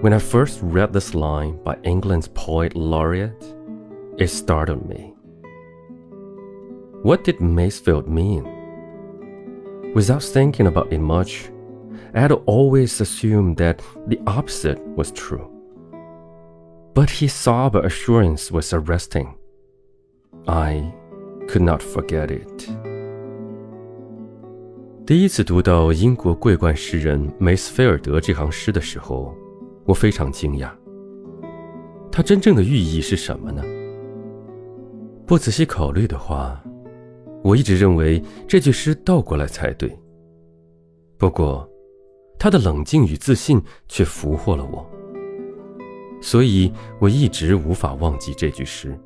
When I first read this line by England's poet laureate, it startled me. What did Masefield mean? Without thinking about it much, I had always assumed that the opposite was true. But his sober assurance was arresting. I could not forget it. 第一次读到英国桂冠诗人梅斯菲尔德这行诗的时候， 我非常惊讶。它真正的寓意是什么呢？不仔细考虑的话，我一直认为这句诗倒过来才对。不过，他的冷静与自信却俘获了我，所以我一直无法忘记这句诗。